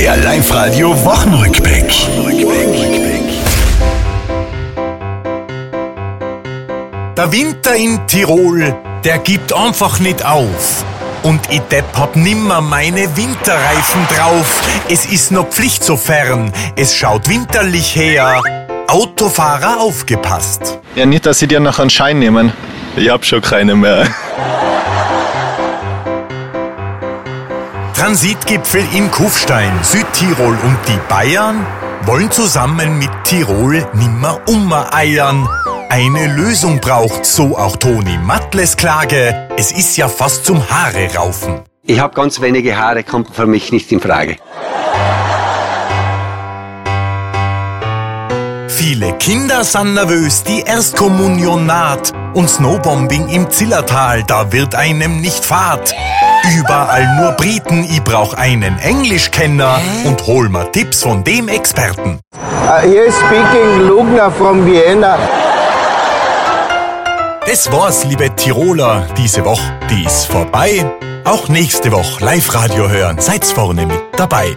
Der Live-Radio Wochenrückblick. Der Winter in Tirol, der gibt einfach nicht auf. Und ich Depp hab nimmer meine Winterreifen drauf. Es ist noch Pflicht sofern, es schaut winterlich her. Autofahrer aufgepasst. Ja, nicht, dass sie dir noch einen Schein nehmen. Ich hab schon keine mehr. Transitgipfel in Kufstein, Südtirol und die Bayern wollen zusammen mit Tirol nimmer umeiern. Eine Lösung braucht so auch Toni Mattles Klage. Es ist ja fast zum Haare raufen. Ich habe ganz wenige Haare, kommt für mich nicht in Frage. Viele Kinder sind nervös, die Erstkommunion naht. Und Snowbombing im Zillertal, da wird einem nicht fad. Überall nur Briten, ich brauch einen Englischkenner und hol mir Tipps von dem Experten. Uh, here speaking Lugner from Vienna. Das war's, liebe Tiroler, diese Woche, die ist vorbei. Auch nächste Woche Live-Radio hören, seid's vorne mit dabei.